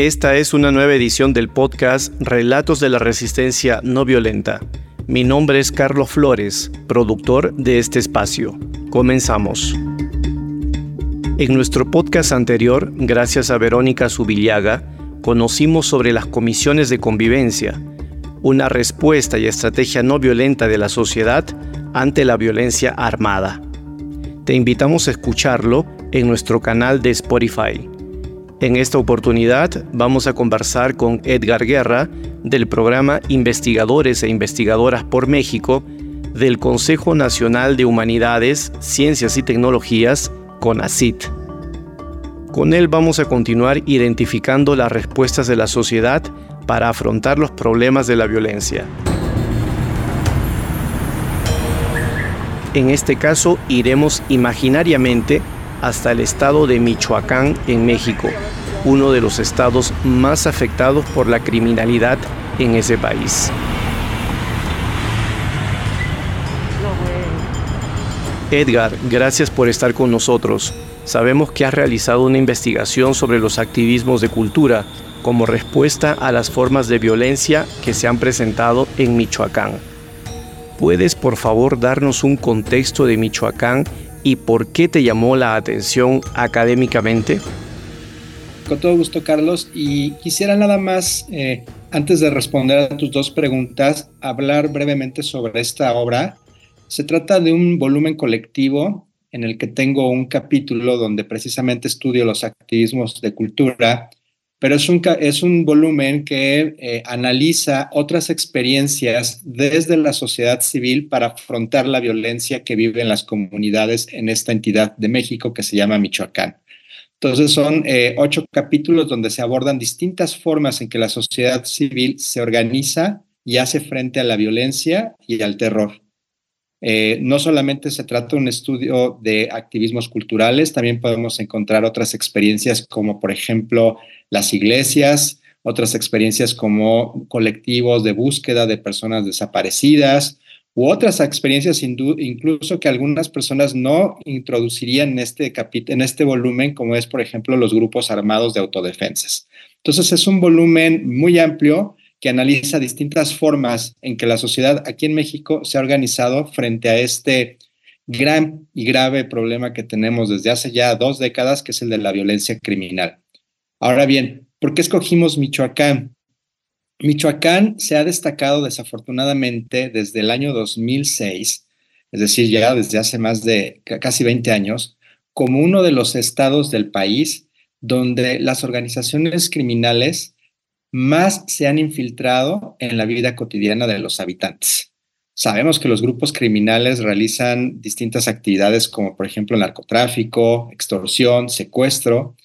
Esta es una nueva edición del podcast Relatos de la Resistencia No Violenta. Mi nombre es Carlos Flores, productor de este espacio. Comenzamos. En nuestro podcast anterior, gracias a Verónica Subillaga, conocimos sobre las comisiones de convivencia, una respuesta y estrategia no violenta de la sociedad ante la violencia armada. Te invitamos a escucharlo en nuestro canal de Spotify. En esta oportunidad vamos a conversar con Edgar Guerra del programa Investigadores e Investigadoras por México del Consejo Nacional de Humanidades, Ciencias y Tecnologías, CONACIT. Con él vamos a continuar identificando las respuestas de la sociedad para afrontar los problemas de la violencia. En este caso iremos imaginariamente hasta el estado de Michoacán en México, uno de los estados más afectados por la criminalidad en ese país. Edgar, gracias por estar con nosotros. Sabemos que has realizado una investigación sobre los activismos de cultura como respuesta a las formas de violencia que se han presentado en Michoacán. ¿Puedes por favor darnos un contexto de Michoacán y por qué te llamó la atención académicamente? Con todo gusto, Carlos. Y quisiera nada más, eh, antes de responder a tus dos preguntas, hablar brevemente sobre esta obra. Se trata de un volumen colectivo en el que tengo un capítulo donde precisamente estudio los activismos de cultura, pero es un, es un volumen que eh, analiza otras experiencias desde la sociedad civil para afrontar la violencia que viven las comunidades en esta entidad de México que se llama Michoacán. Entonces son eh, ocho capítulos donde se abordan distintas formas en que la sociedad civil se organiza y hace frente a la violencia y al terror. Eh, no solamente se trata de un estudio de activismos culturales, también podemos encontrar otras experiencias como por ejemplo las iglesias, otras experiencias como colectivos de búsqueda de personas desaparecidas u otras experiencias incluso que algunas personas no introducirían en este, en este volumen, como es por ejemplo los grupos armados de autodefensas. Entonces es un volumen muy amplio que analiza distintas formas en que la sociedad aquí en México se ha organizado frente a este gran y grave problema que tenemos desde hace ya dos décadas, que es el de la violencia criminal. Ahora bien, ¿por qué escogimos Michoacán? Michoacán se ha destacado desafortunadamente desde el año 2006, es decir, ya desde hace más de casi 20 años, como uno de los estados del país donde las organizaciones criminales más se han infiltrado en la vida cotidiana de los habitantes. Sabemos que los grupos criminales realizan distintas actividades como por ejemplo narcotráfico, extorsión, secuestro,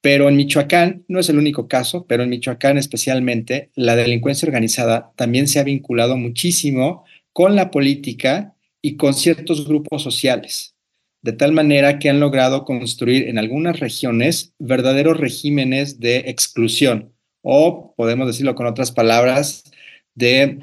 pero en Michoacán, no es el único caso, pero en Michoacán especialmente, la delincuencia organizada también se ha vinculado muchísimo con la política y con ciertos grupos sociales, de tal manera que han logrado construir en algunas regiones verdaderos regímenes de exclusión, o podemos decirlo con otras palabras, de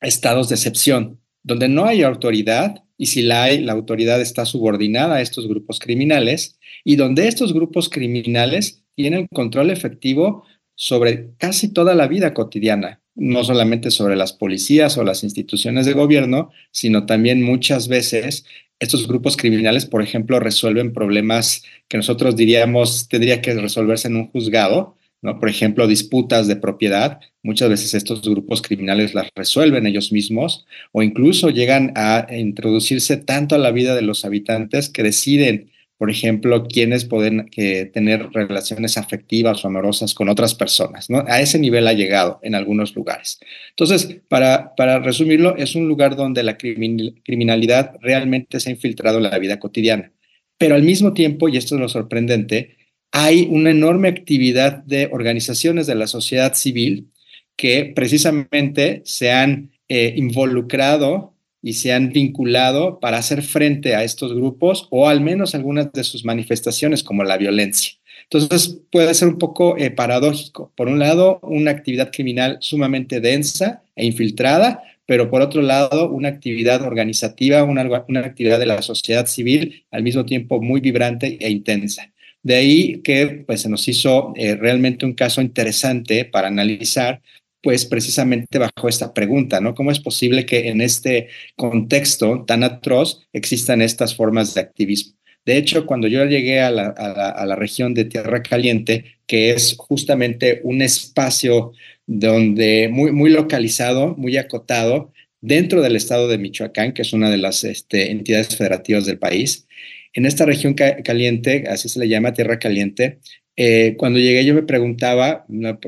estados de excepción, donde no hay autoridad y si la hay, la autoridad está subordinada a estos grupos criminales y donde estos grupos criminales tienen control efectivo sobre casi toda la vida cotidiana, no solamente sobre las policías o las instituciones de gobierno, sino también muchas veces estos grupos criminales, por ejemplo, resuelven problemas que nosotros diríamos tendría que resolverse en un juzgado, ¿no? Por ejemplo, disputas de propiedad, muchas veces estos grupos criminales las resuelven ellos mismos o incluso llegan a introducirse tanto a la vida de los habitantes que deciden, por ejemplo, quiénes pueden eh, tener relaciones afectivas o amorosas con otras personas. ¿no? A ese nivel ha llegado en algunos lugares. Entonces, para, para resumirlo, es un lugar donde la criminalidad realmente se ha infiltrado en la vida cotidiana. Pero al mismo tiempo, y esto es lo sorprendente, hay una enorme actividad de organizaciones de la sociedad civil que precisamente se han eh, involucrado y se han vinculado para hacer frente a estos grupos o al menos algunas de sus manifestaciones como la violencia. Entonces puede ser un poco eh, paradójico. Por un lado, una actividad criminal sumamente densa e infiltrada, pero por otro lado, una actividad organizativa, una, una actividad de la sociedad civil al mismo tiempo muy vibrante e intensa. De ahí que pues, se nos hizo eh, realmente un caso interesante para analizar pues precisamente bajo esta pregunta, ¿no? ¿Cómo es posible que en este contexto tan atroz existan estas formas de activismo? De hecho, cuando yo llegué a la, a la, región de Tierra Caliente, que es justamente un espacio donde muy, muy localizado, muy acotado, dentro del estado de Michoacán, que es una de las este, entidades federativas del país, en esta región caliente, así se le llama Tierra Caliente, eh, cuando llegué yo me preguntaba, una,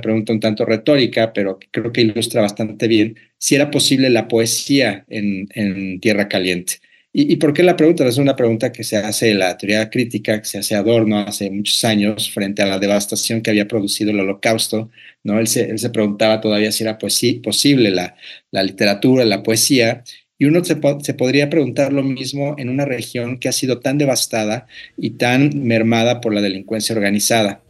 pregunta un tanto retórica, pero creo que ilustra bastante bien, si era posible la poesía en, Tierra Caliente. ¿Y, por qué la pregunta? Es una pregunta que se hace la teoría crítica, que se hace Adorno hace muchos años frente a la devastación que había producido el holocausto. ¿no? Él, se, preguntaba todavía si era posible la literatura, la poesía, y uno se, podría preguntar lo mismo en una región que ha sido tan devastada y tan mermada por la delincuencia organizada.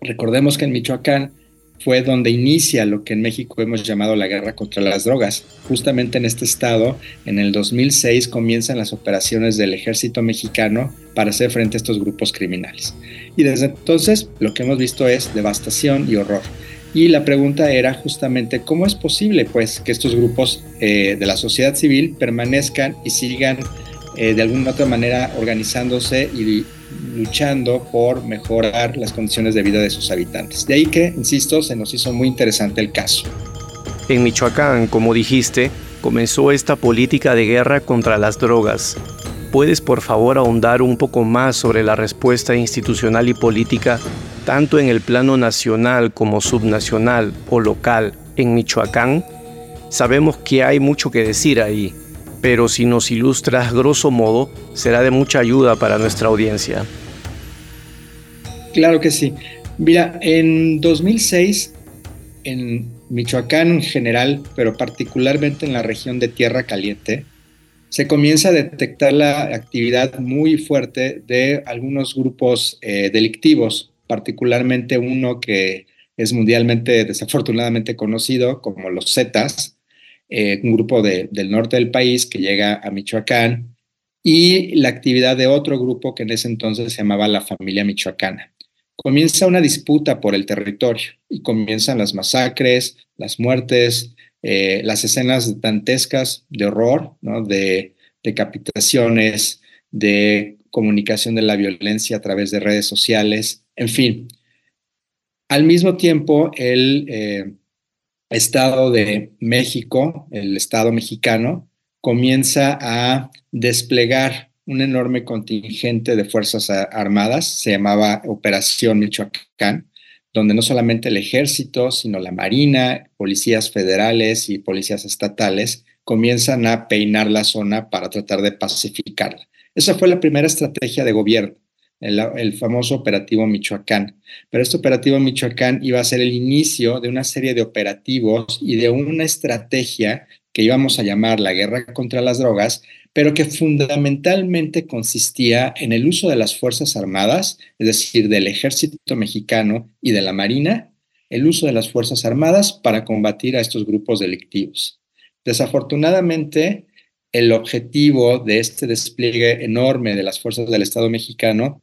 Recordemos que en Michoacán fue donde inicia lo que en México hemos llamado la guerra contra las drogas. Justamente en este estado, en el 2006 comienzan las operaciones del ejército mexicano para hacer frente a estos grupos criminales. Y desde entonces lo que hemos visto es devastación y horror. Y la pregunta era justamente cómo es posible pues que estos grupos eh, de la sociedad civil permanezcan y sigan eh, de alguna otra manera organizándose y luchando por mejorar las condiciones de vida de sus habitantes. De ahí que, insisto, se nos hizo muy interesante el caso. En Michoacán, como dijiste, comenzó esta política de guerra contra las drogas. ¿Puedes por favor ahondar un poco más sobre la respuesta institucional y política tanto en el plano nacional como subnacional o local en Michoacán, sabemos que hay mucho que decir ahí, pero si nos ilustras grosso modo, será de mucha ayuda para nuestra audiencia. Claro que sí. Mira, en 2006, en Michoacán en general, pero particularmente en la región de Tierra Caliente, se comienza a detectar la actividad muy fuerte de algunos grupos eh, delictivos particularmente uno que es mundialmente desafortunadamente conocido como los Zetas, eh, un grupo del norte del país que llega a Michoacán, y la actividad de otro grupo que en ese entonces se llamaba la familia michoacana. Comienza una disputa por el territorio y comienzan las masacres, las muertes, eh, las escenas dantescas de horror, de decapitaciones, de comunicación de la violencia a través de redes sociales, en fin, al mismo tiempo, el eh, Estado de México, el Estado mexicano, comienza a desplegar un enorme contingente de Fuerzas Armadas, se llamaba Operación Michoacán, donde no solamente el ejército, sino la Marina, policías federales y policías estatales comienzan a peinar la zona para tratar de pacificarla. Esa fue la primera estrategia de gobierno el, famoso operativo Michoacán. Pero este operativo Michoacán iba a ser el inicio de una serie de operativos y de una estrategia que íbamos a llamar la guerra contra las drogas, pero que fundamentalmente consistía en el uso de las Fuerzas Armadas, es decir, del ejército mexicano y de la Marina, el uso de las Fuerzas Armadas para combatir a estos grupos delictivos. Desafortunadamente, el objetivo de este despliegue enorme de las fuerzas del Estado mexicano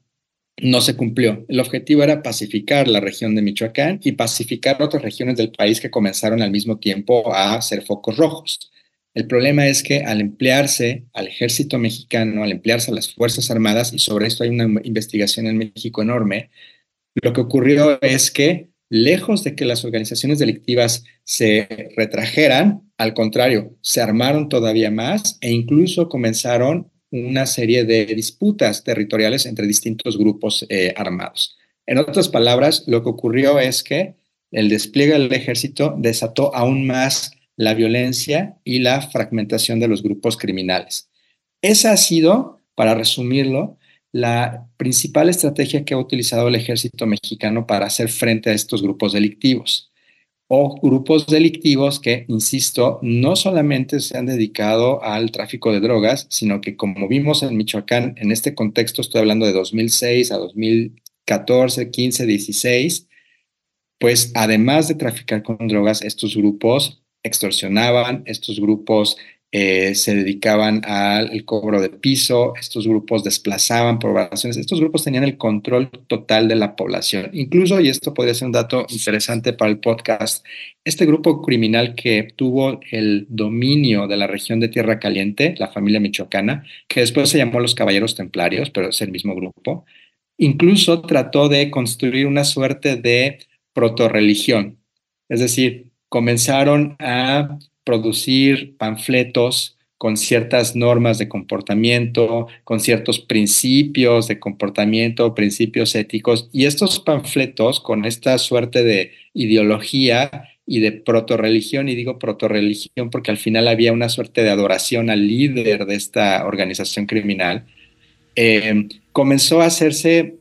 no se cumplió. El objetivo era pacificar la región de Michoacán y pacificar otras regiones del país que comenzaron al mismo tiempo a ser focos rojos. El problema es que al emplearse al ejército mexicano, al emplearse a las Fuerzas Armadas, y sobre esto hay una investigación en México enorme, lo que ocurrió es que, lejos de que las organizaciones delictivas se retrajeran, al contrario, se armaron todavía más e incluso comenzaron una serie de disputas territoriales entre distintos grupos eh, armados. En otras palabras, lo que ocurrió es que el despliegue del ejército desató aún más la violencia y la fragmentación de los grupos criminales. Esa ha sido, para resumirlo, la principal estrategia que ha utilizado el ejército mexicano para hacer frente a estos grupos delictivos o grupos delictivos que, insisto, no solamente se han dedicado al tráfico de drogas, sino que como vimos en Michoacán, en este contexto estoy hablando de 2006 a 2014, 15, 16, pues además de traficar con drogas, estos grupos extorsionaban, estos grupos eh, se dedicaban al cobro de piso, estos grupos desplazaban poblaciones, estos grupos tenían el control total de la población. Incluso, y esto podría ser un dato interesante para el podcast, este grupo criminal que tuvo el dominio de la región de Tierra Caliente, la familia michoacana, que después se llamó los Caballeros Templarios, pero es el mismo grupo, incluso trató de construir una suerte de protorreligión, es decir, comenzaron a producir panfletos con ciertas normas de comportamiento, con ciertos principios de comportamiento, principios éticos, y estos panfletos con esta suerte de ideología y de protorreligión, y digo protorreligión porque al final había una suerte de adoración al líder de esta organización criminal, eh, comenzó a hacerse,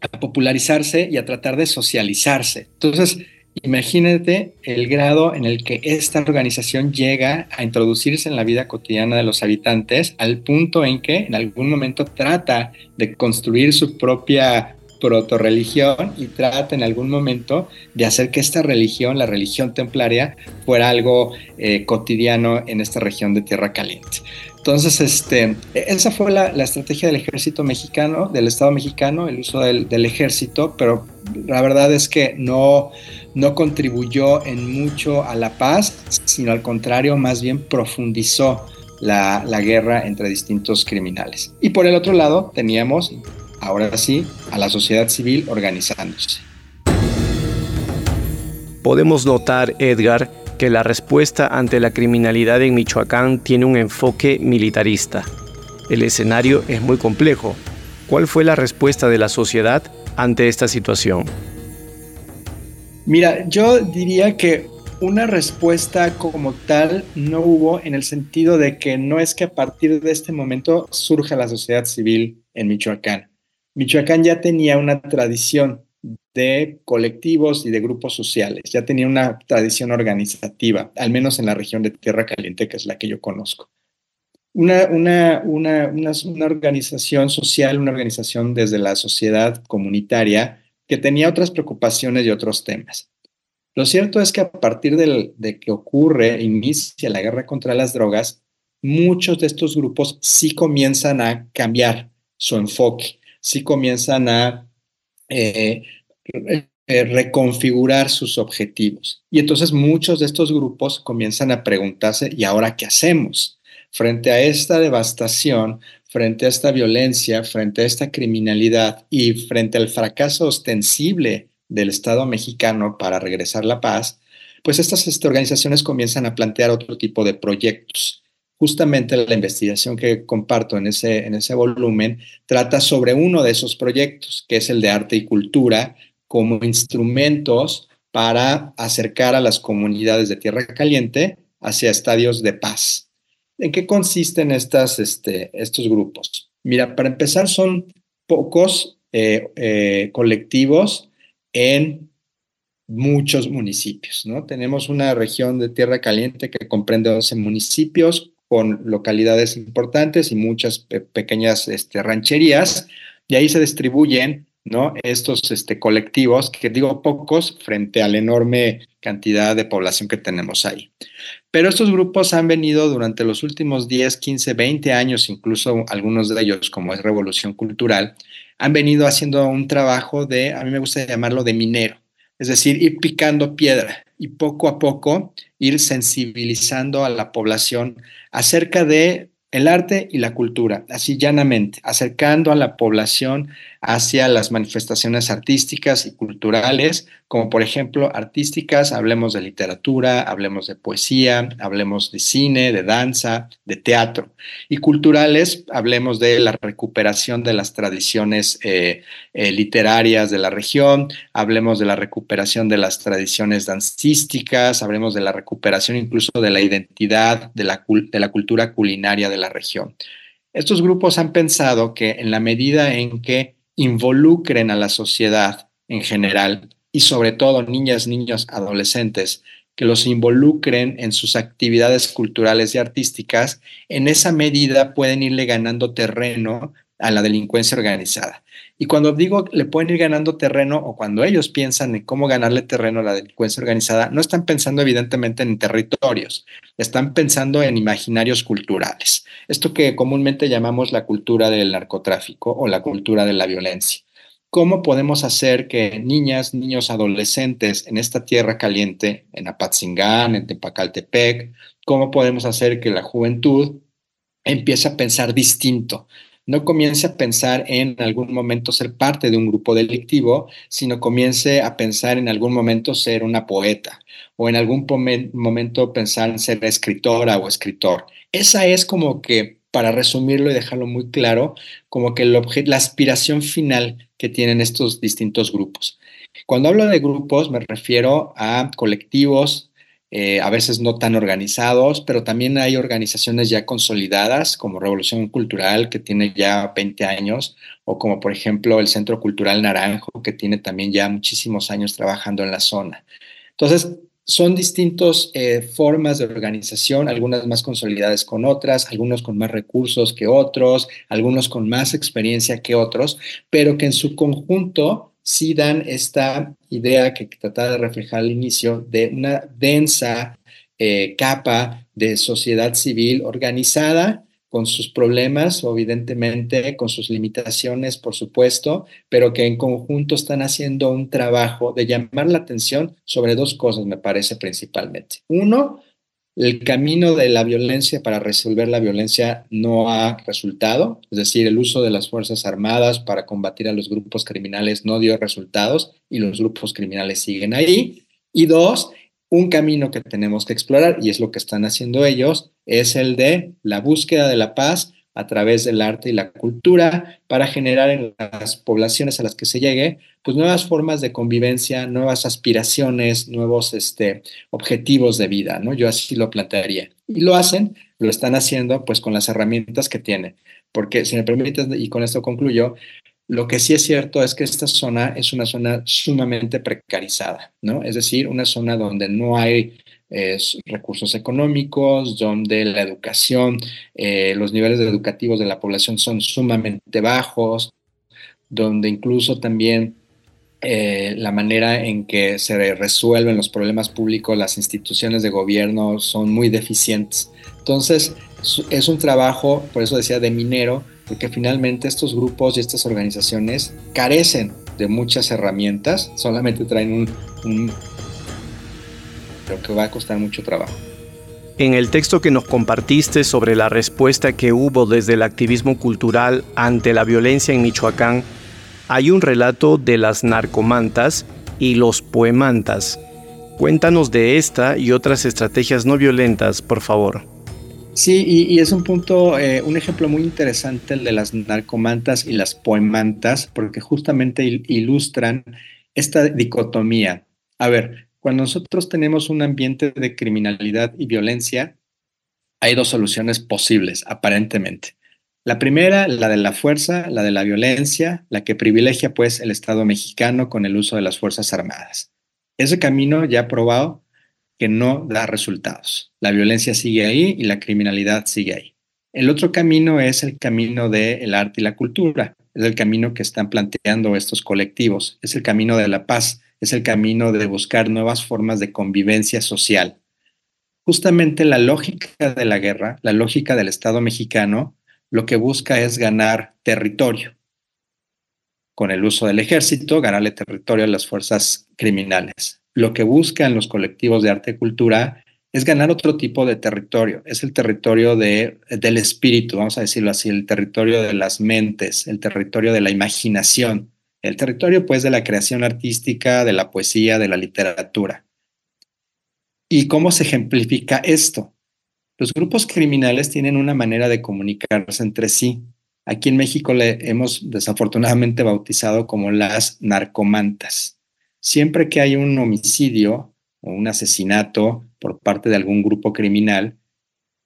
a popularizarse y a tratar de socializarse. Entonces, Imagínate el grado en el que esta organización llega a introducirse en la vida cotidiana de los habitantes al punto en que en algún momento trata de construir su propia proto-religión y trata en algún momento de hacer que esta religión, la religión templaria, fuera algo eh, cotidiano en esta región de Tierra Caliente. Entonces, este, esa fue la, estrategia del ejército mexicano, del Estado mexicano, el uso del ejército, pero la verdad es que no, no contribuyó en mucho a la paz, sino al contrario, más bien profundizó la, guerra entre distintos criminales. Y por el otro lado teníamos, ahora sí, a la sociedad civil organizándose. Podemos notar, Edgar, que la respuesta ante la criminalidad en Michoacán tiene un enfoque militarista. El escenario es muy complejo. ¿Cuál fue la respuesta de la sociedad ante esta situación? Mira, yo diría que una respuesta como tal no hubo en el sentido de que no es que a partir de este momento surja la sociedad civil en Michoacán. Michoacán ya tenía una tradición de colectivos y de grupos sociales, ya tenía una tradición organizativa, al menos en la región de Tierra Caliente, que es la que yo conozco. Una, una, una, una organización social, una organización desde la sociedad comunitaria, que tenía otras preocupaciones y otros temas. Lo cierto es que a partir de que ocurre, inicia la guerra contra las drogas, muchos de estos grupos sí comienzan a cambiar su enfoque, sí comienzan a eh, reconfigurar sus objetivos. Y entonces muchos de estos grupos comienzan a preguntarse, ¿y ahora qué hacemos? Frente a esta devastación, frente a esta violencia, frente a esta criminalidad y frente al fracaso ostensible del Estado mexicano para regresar la paz, pues estas este, organizaciones comienzan a plantear otro tipo de proyectos. Justamente la investigación que comparto en ese, en ese volumen trata sobre uno de esos proyectos, que es el de arte y cultura, como instrumentos para acercar a las comunidades de Tierra Caliente hacia estadios de paz. ¿En qué consisten estas, este, estos grupos? Mira, para empezar, son pocos eh, eh, colectivos en muchos municipios, ¿no? Tenemos una región de tierra caliente que comprende 11 municipios con localidades importantes y muchas pequeñas este, rancherías, y ahí se distribuyen ¿no? Estos este, colectivos, que digo pocos, frente a la enorme cantidad de población que tenemos ahí. Pero estos grupos han venido durante los últimos 10, 15, 20 años, incluso algunos de ellos, como es Revolución Cultural, han venido haciendo un trabajo de, a mí me gusta llamarlo de minero, es decir, ir picando piedra y poco a poco ir sensibilizando a la población acerca de el arte y la cultura, así llanamente, acercando a la población hacia las manifestaciones artísticas y culturales, como por ejemplo artísticas, hablemos de literatura, hablemos de poesía, hablemos de cine, de danza, de teatro, y culturales, hablemos de la recuperación de las tradiciones eh, eh, literarias de la región, hablemos de la recuperación de las tradiciones dancísticas, hablemos de la recuperación incluso de la identidad de la, de la cultura culinaria de la región. Estos grupos han pensado que en la medida en que involucren a la sociedad en general y sobre todo niñas, niños, adolescentes, que los involucren en sus actividades culturales y artísticas, en esa medida pueden irle ganando terreno a la delincuencia organizada. Y cuando digo le pueden ir ganando terreno o cuando ellos piensan en cómo ganarle terreno a la delincuencia organizada, no están pensando evidentemente en territorios, están pensando en imaginarios culturales. Esto que comúnmente llamamos la cultura del narcotráfico o la cultura de la violencia. ¿Cómo podemos hacer que niñas, niños, adolescentes en esta tierra caliente, en Apatzingán, en Tepacaltepec, cómo podemos hacer que la juventud empiece a pensar distinto, no comience a pensar en algún momento ser parte de un grupo delictivo, sino comience a pensar en algún momento ser una poeta o en algún momento pensar en ser escritora o escritor. Esa es como que, para resumirlo y dejarlo muy claro, como que la aspiración final que tienen estos distintos grupos. Cuando hablo de grupos me refiero a colectivos, eh, a veces no tan organizados, pero también hay organizaciones ya consolidadas como Revolución Cultural, que tiene ya 20 años, o como por ejemplo el Centro Cultural Naranjo, que tiene también ya muchísimos años trabajando en la zona. Entonces, son distintas eh, formas de organización, algunas más consolidadas con otras, algunos con más recursos que otros, algunos con más experiencia que otros, pero que en su conjunto sí dan esta idea que trataba de reflejar al inicio de una densa eh, capa de sociedad civil organizada con sus problemas, evidentemente, con sus limitaciones, por supuesto, pero que en conjunto están haciendo un trabajo de llamar la atención sobre dos cosas, me parece principalmente. Uno, el camino de la violencia para resolver la violencia no ha resultado, es decir, el uso de las Fuerzas Armadas para combatir a los grupos criminales no dio resultados y los grupos criminales siguen ahí. Y dos, un camino que tenemos que explorar, y es lo que están haciendo ellos, es el de la búsqueda de la paz a través del arte y la cultura para generar en las poblaciones a las que se llegue pues nuevas formas de convivencia, nuevas aspiraciones, nuevos este, objetivos de vida, ¿no? Yo así lo plantearía. Y lo hacen, lo están haciendo pues con las herramientas que tienen. Porque si me permiten, y con esto concluyo, lo que sí es cierto es que esta zona es una zona sumamente precarizada, ¿no? Es decir, una zona donde no hay recursos económicos, donde la educación, eh, los niveles educativos de la población son sumamente bajos, donde incluso también eh, la manera en que se resuelven los problemas públicos, las instituciones de gobierno son muy deficientes. Entonces, es un trabajo, por eso decía, de minero, porque finalmente estos grupos y estas organizaciones carecen de muchas herramientas, solamente traen un que va a costar mucho trabajo. En el texto que nos compartiste sobre la respuesta que hubo desde el activismo cultural ante la violencia en Michoacán, hay un relato de las narcomantas y los poemantas. Cuéntanos de esta y otras estrategias no violentas, por favor. Sí, y, es un punto, eh, un ejemplo muy interesante el de las narcomantas y las poemantas, porque justamente ilustran esta dicotomía. A ver, cuando nosotros tenemos un ambiente de criminalidad y violencia, hay dos soluciones posibles, aparentemente. La primera, la de la fuerza, la de la violencia, la que privilegia pues el Estado mexicano con el uso de las Fuerzas Armadas. Ese camino ya ha probado que no da resultados. La violencia sigue ahí y la criminalidad sigue ahí. El otro camino es el camino del arte y la cultura. Es el camino que están planteando estos colectivos. Es el camino de la paz es el camino de buscar nuevas formas de convivencia social. Justamente la lógica de la guerra, la lógica del Estado mexicano, lo que busca es ganar territorio. Con el uso del ejército, ganarle territorio a las fuerzas criminales. Lo que buscan los colectivos de arte y cultura es ganar otro tipo de territorio. Es el territorio de, del espíritu, vamos a decirlo así, el territorio de las mentes, el territorio de la imaginación, el territorio, pues, de la creación artística, de la poesía, de la literatura. ¿Y cómo se ejemplifica esto? Los grupos criminales tienen una manera de comunicarse entre sí. Aquí en México le hemos desafortunadamente bautizado como las narcomantas. Siempre que hay un homicidio o un asesinato por parte de algún grupo criminal,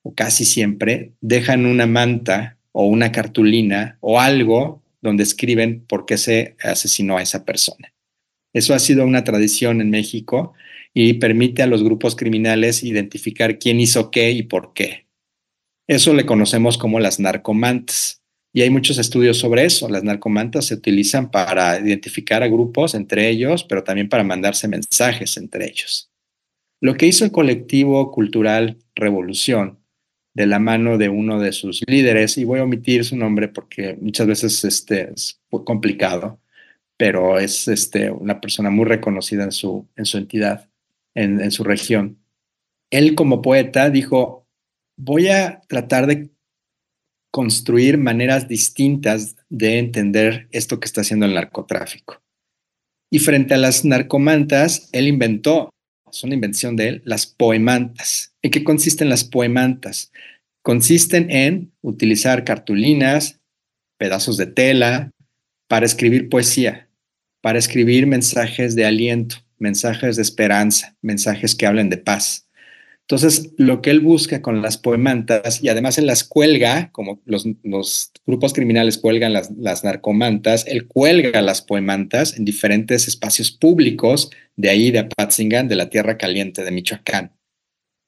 o casi siempre, dejan una manta o una cartulina o algo donde escriben por qué se asesinó a esa persona. Eso ha sido una tradición en México y permite a los grupos criminales identificar quién hizo qué y por qué. Eso le conocemos como las narcomantas. Y hay muchos estudios sobre eso. Las narcomantas se utilizan para identificar a grupos entre ellos, pero también para mandarse mensajes entre ellos. Lo que hizo el colectivo cultural Revolución, de la mano de uno de sus líderes, y voy a omitir su nombre porque muchas veces este, es complicado, pero es este, una persona muy reconocida en su, en su entidad, en, en su región. Él como poeta dijo, voy a tratar de construir maneras distintas de entender esto que está haciendo el narcotráfico. Y frente a las narcomantas, él inventó, es una invención de él, las poemantas. ¿En qué consisten las poemantas? Consisten en utilizar cartulinas, pedazos de tela, para escribir poesía para escribir mensajes de aliento, mensajes de esperanza, mensajes que hablen de paz. Entonces, lo que él busca con las poemantas, y además él las cuelga, como los, grupos criminales cuelgan las, las, narcomantas, él cuelga las poemantas en diferentes espacios públicos de ahí, de Apatzingán, de la Tierra Caliente de Michoacán.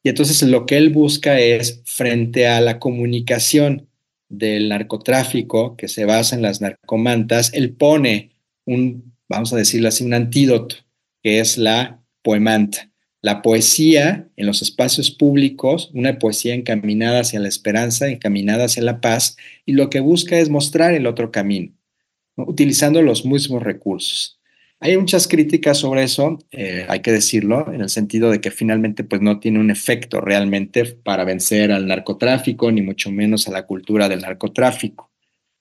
Y entonces lo que él busca es, frente a la comunicación del narcotráfico que se basa en las narcomantas, él pone un vamos a decirlo así, un antídoto, que es la poemanta. La poesía en los espacios públicos, una poesía encaminada hacia la esperanza, encaminada hacia la paz, y lo que busca es mostrar el otro camino, utilizando los mismos recursos. Hay muchas críticas sobre eso, eh, hay que decirlo, en el sentido de que finalmente pues, no tiene un efecto realmente para vencer al narcotráfico, ni mucho menos a la cultura del narcotráfico.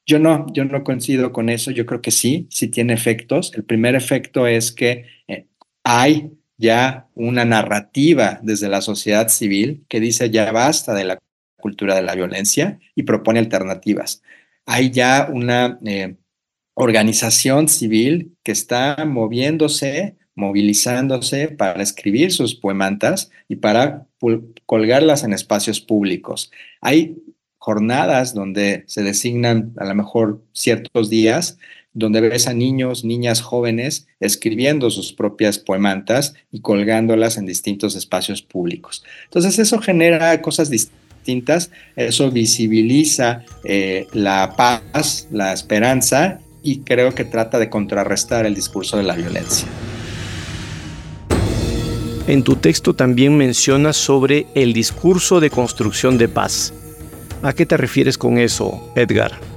Yo no, yo no coincido con eso. Yo creo que sí, sí tiene efectos. El primer efecto es que eh, hay ya una narrativa desde la sociedad civil que dice ya basta de la cultura de la violencia y propone alternativas. Hay ya una eh, organización civil que está moviéndose, movilizándose para escribir sus poemantas y para colgarlas en espacios públicos. Hay jornadas donde se designan a lo mejor ciertos días, donde ves a niños, niñas jóvenes escribiendo sus propias poemantas y colgándolas en distintos espacios públicos. Entonces eso genera cosas distintas, eso visibiliza eh, la paz, la esperanza y creo que trata de contrarrestar el discurso de la violencia. En tu texto también mencionas sobre el discurso de construcción de paz. ¿A qué te refieres con eso, Edgar?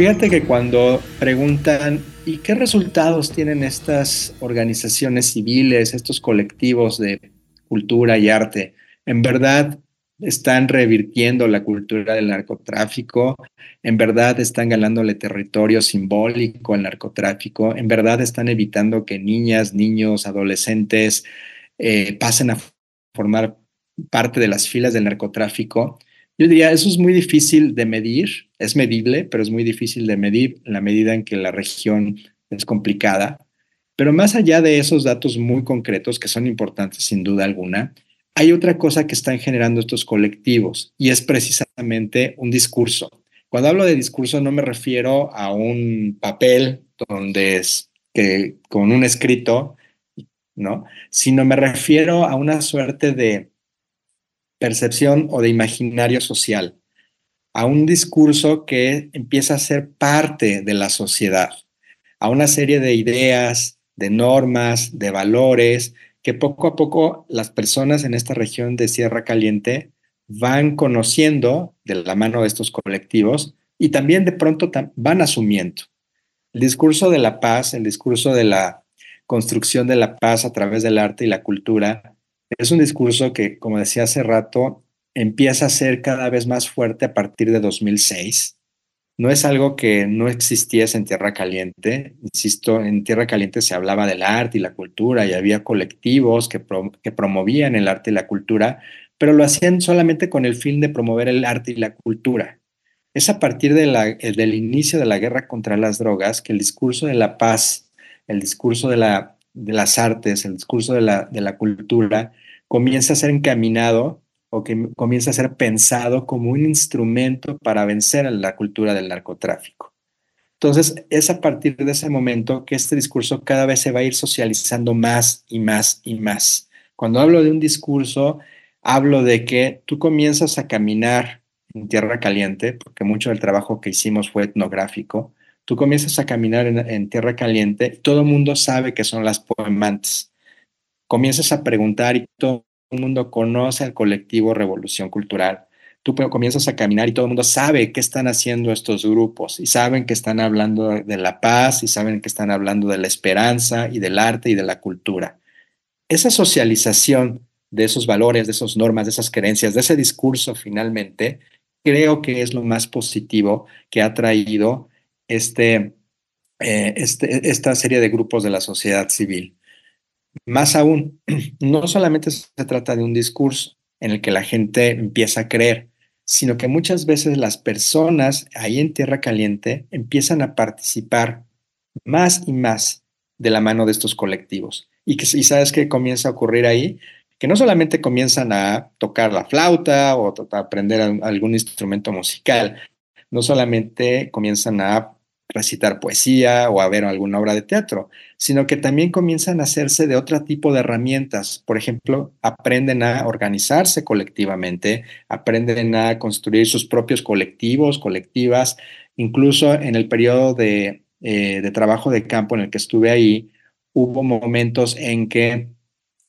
Fíjate que cuando preguntan, ¿y qué resultados tienen estas organizaciones civiles, estos colectivos de cultura y arte? En verdad, están revirtiendo la cultura del narcotráfico, en verdad están ganándole territorio simbólico al narcotráfico, en verdad están evitando que niñas, niños, adolescentes eh, pasen a formar parte de las filas del narcotráfico. Yo diría, eso es muy difícil de medir, es medible, pero es muy difícil de medir en la medida en que la región es complicada. Pero más allá de esos datos muy concretos, que son importantes sin duda alguna, hay otra cosa que están generando estos colectivos y es precisamente un discurso. Cuando hablo de discurso no me refiero a un papel donde es que con un escrito, ¿no? Sino me refiero a una suerte de percepción o de imaginario social, a un discurso que empieza a ser parte de la sociedad, a una serie de ideas, de normas, de valores, que poco a poco las personas en esta región de Sierra Caliente van conociendo de la mano de estos colectivos y también de pronto van asumiendo. El discurso de la paz, el discurso de la construcción de la paz a través del arte y la cultura, es un discurso que, como decía hace rato, empieza a ser cada vez más fuerte a partir de 2006. No es algo que no existiese en Tierra Caliente. Insisto, en Tierra Caliente se hablaba del arte y la cultura y había colectivos que, promovían el arte y la cultura, pero lo hacían solamente con el fin de promover el arte y la cultura. Es a partir del inicio de la guerra contra las drogas que el discurso de la paz, el discurso de la de las artes, el discurso de la, de la cultura, comienza a ser encaminado o que comienza a ser pensado como un instrumento para vencer a la cultura del narcotráfico. Entonces, es a partir de ese momento que este discurso cada vez se va a ir socializando más y más y más. Cuando hablo de un discurso, hablo de que tú comienzas a caminar en tierra caliente, porque mucho del trabajo que hicimos fue etnográfico, tú comienzas a caminar en, tierra caliente todo el mundo sabe que son las poemantes. Comienzas a preguntar y todo el mundo conoce al colectivo Revolución Cultural tú comienzas a caminar y todo el mundo sabe qué están haciendo estos grupos y saben que están hablando de la paz y saben que están hablando de la esperanza y del arte y de la cultura. Esa socialización de esos valores, de esas normas, de esas creencias, de ese discurso finalmente, creo que es lo más positivo que ha traído este, eh, este, esta serie de grupos de la sociedad civil. Más aún, no solamente se trata de un discurso en el que la gente empieza a creer, sino que muchas veces las personas ahí en Tierra Caliente empiezan a participar más y más de la mano de estos colectivos. Y, que, sabes qué comienza a ocurrir ahí, que no solamente comienzan a tocar la flauta o a aprender algún instrumento musical, no solamente comienzan a recitar poesía o a ver alguna obra de teatro, sino que también comienzan a hacerse de otro tipo de herramientas. Por ejemplo, aprenden a organizarse colectivamente, aprenden a construir sus propios colectivos, colectivas. Incluso en el periodo de, eh, trabajo de campo en el que estuve ahí, hubo momentos en que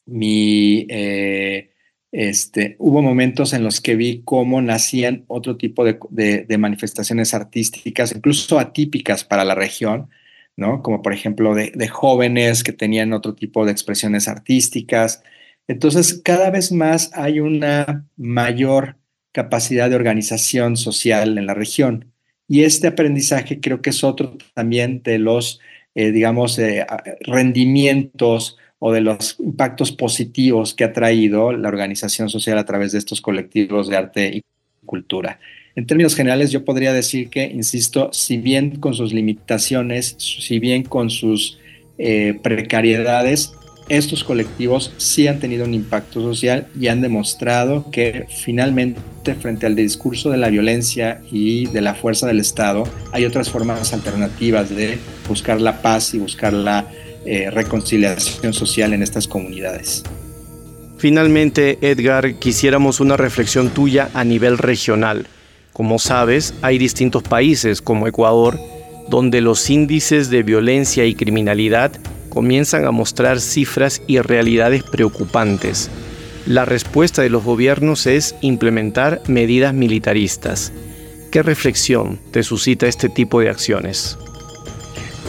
mi... Eh, este, hubo momentos en los que vi cómo nacían otro tipo de, manifestaciones artísticas, incluso atípicas para la región, ¿no? Como por ejemplo de, jóvenes que tenían otro tipo de expresiones artísticas. Entonces, cada vez más hay una mayor capacidad de organización social en la región. Y este aprendizaje creo que es otro también de los, eh, digamos, eh, rendimientos o de los impactos positivos que ha traído la organización social a través de estos colectivos de arte y cultura. En términos generales, yo podría decir que, insisto, si bien con sus limitaciones, si bien con sus eh, precariedades, estos colectivos sí han tenido un impacto social y han demostrado que finalmente frente al discurso de la violencia y de la fuerza del Estado hay otras formas alternativas de buscar la paz y buscar la eh, reconciliación social en estas comunidades. Finalmente, Edgar, quisiéramos una reflexión tuya a nivel regional. Como sabes, hay distintos países como Ecuador donde los índices de violencia y criminalidad comienzan a mostrar cifras y realidades preocupantes. La respuesta de los gobiernos es implementar medidas militaristas. ¿Qué reflexión te suscita este tipo de acciones?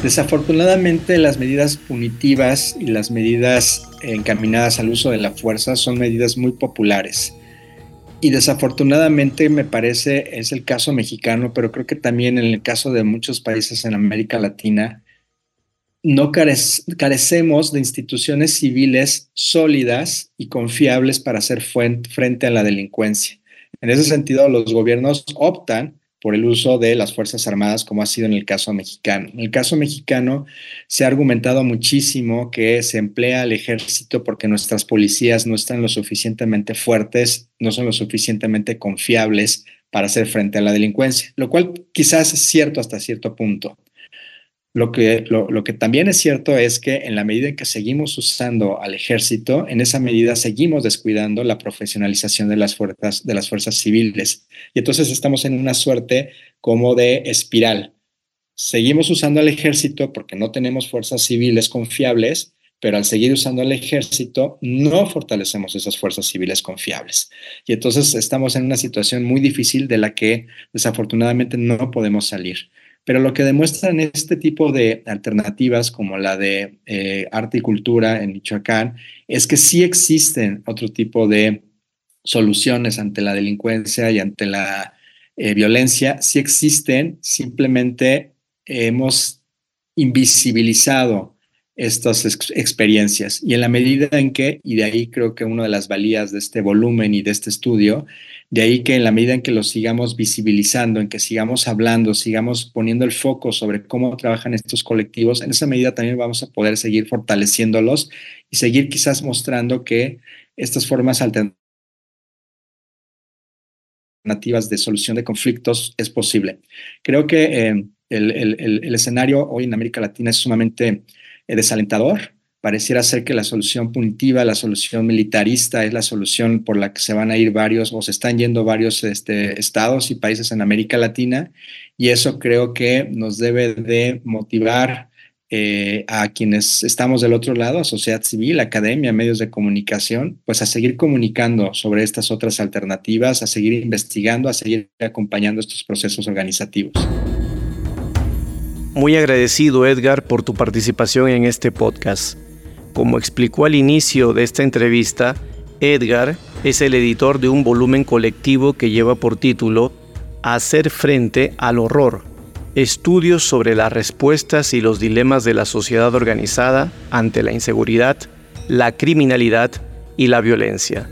Desafortunadamente las medidas punitivas y las medidas encaminadas al uso de la fuerza son medidas muy populares. Y desafortunadamente me parece es el caso mexicano, pero creo que también en el caso de muchos países en América Latina, no carecemos de instituciones civiles sólidas y confiables para hacer frente a la delincuencia. En ese sentido, los gobiernos optan por el uso de las Fuerzas Armadas, como ha sido en el caso mexicano. En el caso mexicano se ha argumentado muchísimo que se emplea al ejército porque nuestras policías no están lo suficientemente fuertes, no son lo suficientemente confiables para hacer frente a la delincuencia, lo cual quizás es cierto hasta cierto punto. Lo que, lo, que también es cierto es que en la medida en que seguimos usando al ejército, en esa medida seguimos descuidando la profesionalización de las fuerzas, de las fuerzas civiles. Y entonces estamos en una suerte como de espiral. Seguimos usando al ejército porque no tenemos fuerzas civiles confiables, pero al seguir usando al ejército no fortalecemos esas fuerzas civiles confiables. Y entonces estamos en una situación muy difícil de la que desafortunadamente no podemos salir. Pero lo que demuestran este tipo de alternativas como la de eh, arte y cultura en Michoacán es que sí existen otro tipo de soluciones ante la delincuencia y ante la eh, violencia, sí existen, simplemente hemos invisibilizado estas experiencias. Y en la medida en que, y de ahí creo que una de las valías de este volumen y de este estudio, de ahí que en la medida en que lo sigamos visibilizando, en que sigamos hablando, sigamos poniendo el foco sobre cómo trabajan estos colectivos, en esa medida también vamos a poder seguir fortaleciéndolos y seguir quizás mostrando que estas formas alternativas de solución de conflictos es posible. Creo que eh, el, escenario hoy en América Latina es sumamente eh, desalentador. Pareciera ser que la solución punitiva, la solución militarista es la solución por la que se van a ir varios o se están yendo varios este, estados y países en América Latina y eso creo que nos debe de motivar eh, a quienes estamos del otro lado, a sociedad civil, academia, medios de comunicación, pues a seguir comunicando sobre estas otras alternativas, a seguir investigando, a seguir acompañando estos procesos organizativos. Muy agradecido Edgar por tu participación en este podcast. Como explicó al inicio de esta entrevista, Edgar es el editor de un volumen colectivo que lleva por título Hacer frente al horror estudios sobre las respuestas y los dilemas de la sociedad organizada ante la inseguridad, la criminalidad y la violencia.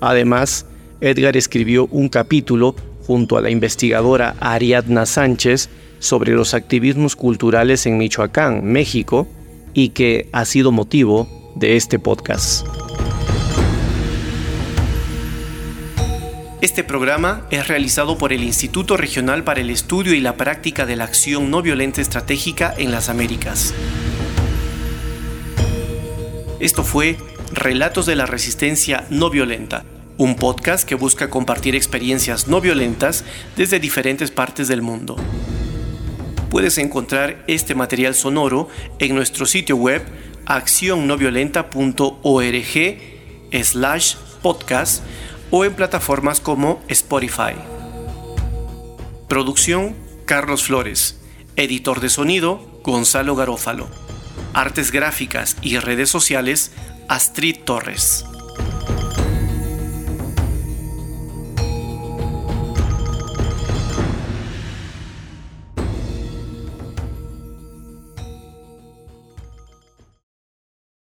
Además, Edgar escribió un capítulo junto a la investigadora Ariadna Sánchez sobre los activismos culturales en Michoacán, México, y que ha sido motivo de este podcast. Este programa es realizado por el Instituto Regional para el Estudio y la Práctica de la Acción No Violenta Estratégica en las Américas. Esto fue Relatos de la Resistencia No Violenta, un podcast que busca compartir experiencias no violentas desde diferentes partes del mundo. Puedes encontrar este material sonoro en nuestro sitio web accionnoviolenta.org slash podcast o en plataformas como Spotify. Producción Carlos Flores. Editor de sonido Gonzalo Garófalo. Artes gráficas y redes sociales Astrid Torres.